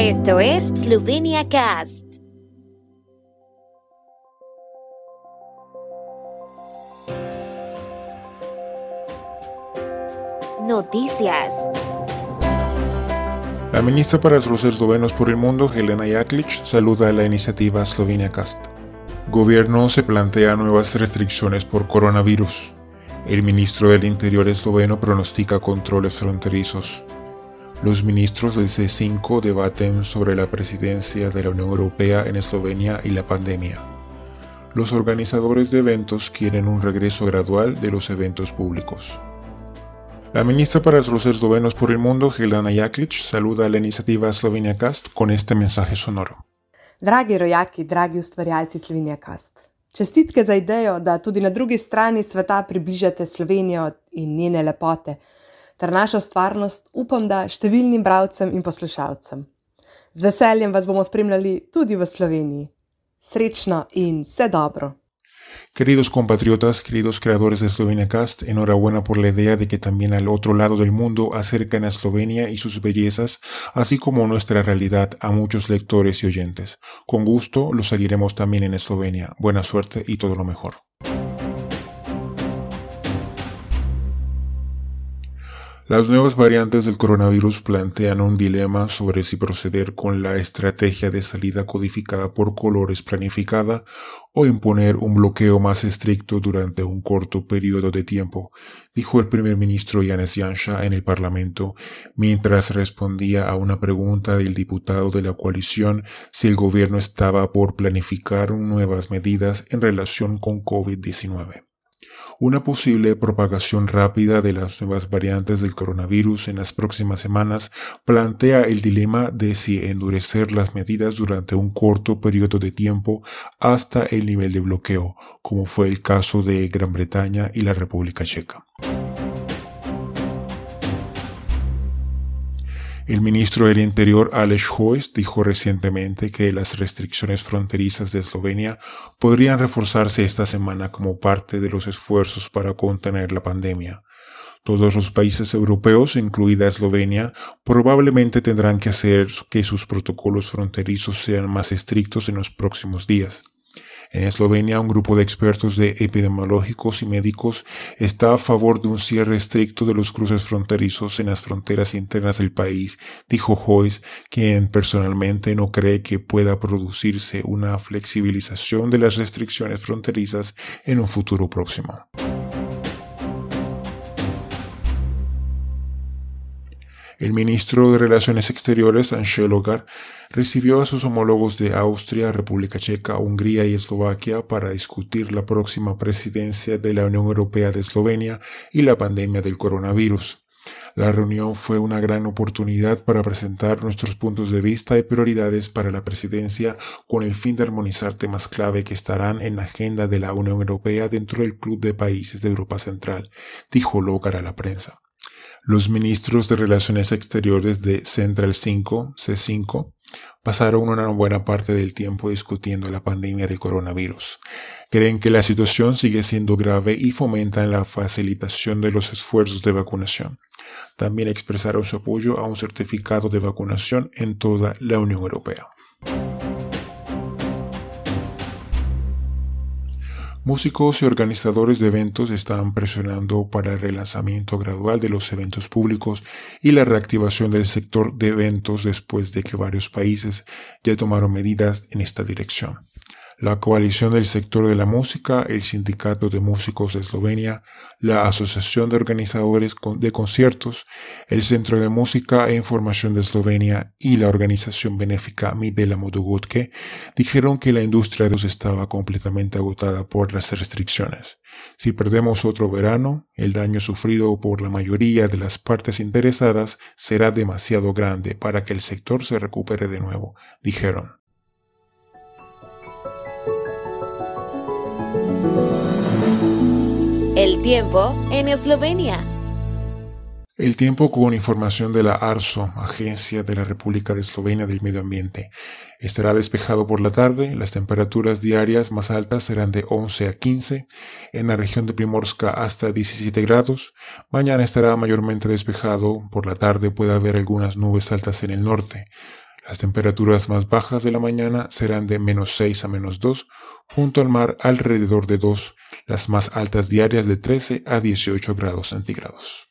Esto es Slovenia Cast. Noticias. La ministra para los eslovenos por el mundo, Helena Jaklic, saluda la iniciativa Slovenia Cast. Gobierno se plantea nuevas restricciones por coronavirus. El ministro del Interior esloveno pronostica controles fronterizos. Los ministros del C5 debaten sobre la presidencia de la Unión Europea en Eslovenia y la pandemia. Los organizadores de eventos quieren un regreso gradual de los eventos públicos. La ministra para los eslovenos por el mundo, Helena Jaklic, saluda a la iniciativa Slovenia Cast con este mensaje sonoro. Dragi rojaki, dragi ustvarjalci Slovenija Cast. Čestitke za idejo, da tudi na drugi strani sveta približate Slovenijo in njene lepote ter našo stvarnost, upam, da! Queridos compatriotas, queridos creadores de Slovenia Cast, enhorabuena por la idea de que también al otro lado del mundo acercan a Eslovenia y sus bellezas, así como nuestra realidad a muchos lectores y oyentes. Con gusto lo seguiremos también en Eslovenia. Buena suerte y todo lo mejor. Las nuevas variantes del coronavirus plantean un dilema sobre si proceder con la estrategia de salida codificada por colores planificada o imponer un bloqueo más estricto durante un corto periodo de tiempo, dijo el primer ministro Yanis Yansha en el Parlamento mientras respondía a una pregunta del diputado de la coalición si el gobierno estaba por planificar nuevas medidas en relación con COVID-19. Una posible propagación rápida de las nuevas variantes del coronavirus en las próximas semanas plantea el dilema de si endurecer las medidas durante un corto periodo de tiempo hasta el nivel de bloqueo, como fue el caso de Gran Bretaña y la República Checa. El ministro del Interior Aleš Hojs dijo recientemente que las restricciones fronterizas de Eslovenia podrían reforzarse esta semana como parte de los esfuerzos para contener la pandemia. Todos los países europeos, incluida Eslovenia, probablemente tendrán que hacer que sus protocolos fronterizos sean más estrictos en los próximos días. En Eslovenia, un grupo de expertos de epidemiológicos y médicos está a favor de un cierre estricto de los cruces fronterizos en las fronteras internas del país, dijo Joyce, quien personalmente no cree que pueda producirse una flexibilización de las restricciones fronterizas en un futuro próximo. El ministro de Relaciones Exteriores, Ansel Hogar, recibió a sus homólogos de Austria, República Checa, Hungría y Eslovaquia para discutir la próxima presidencia de la Unión Europea de Eslovenia y la pandemia del coronavirus. La reunión fue una gran oportunidad para presentar nuestros puntos de vista y prioridades para la presidencia con el fin de armonizar temas clave que estarán en la agenda de la Unión Europea dentro del Club de Países de Europa Central, dijo Logar a la prensa. Los ministros de Relaciones Exteriores de Central 5, C5, pasaron una buena parte del tiempo discutiendo la pandemia del coronavirus. Creen que la situación sigue siendo grave y fomentan la facilitación de los esfuerzos de vacunación. También expresaron su apoyo a un certificado de vacunación en toda la Unión Europea. Músicos y organizadores de eventos están presionando para el relanzamiento gradual de los eventos públicos y la reactivación del sector de eventos después de que varios países ya tomaron medidas en esta dirección la Coalición del Sector de la Música, el Sindicato de Músicos de Eslovenia, la Asociación de Organizadores de Conciertos, el Centro de Música e Información de Eslovenia y la organización benéfica Midela Modugotke dijeron que la industria estaba completamente agotada por las restricciones. Si perdemos otro verano, el daño sufrido por la mayoría de las partes interesadas será demasiado grande para que el sector se recupere de nuevo, dijeron. El tiempo en Eslovenia. El tiempo con información de la ARSO, Agencia de la República de Eslovenia del Medio Ambiente. Estará despejado por la tarde, las temperaturas diarias más altas serán de 11 a 15, en la región de Primorska hasta 17 grados. Mañana estará mayormente despejado, por la tarde puede haber algunas nubes altas en el norte. Las temperaturas más bajas de la mañana serán de menos 6 a menos 2, junto al mar alrededor de 2, las más altas diarias de 13 a 18 grados centígrados.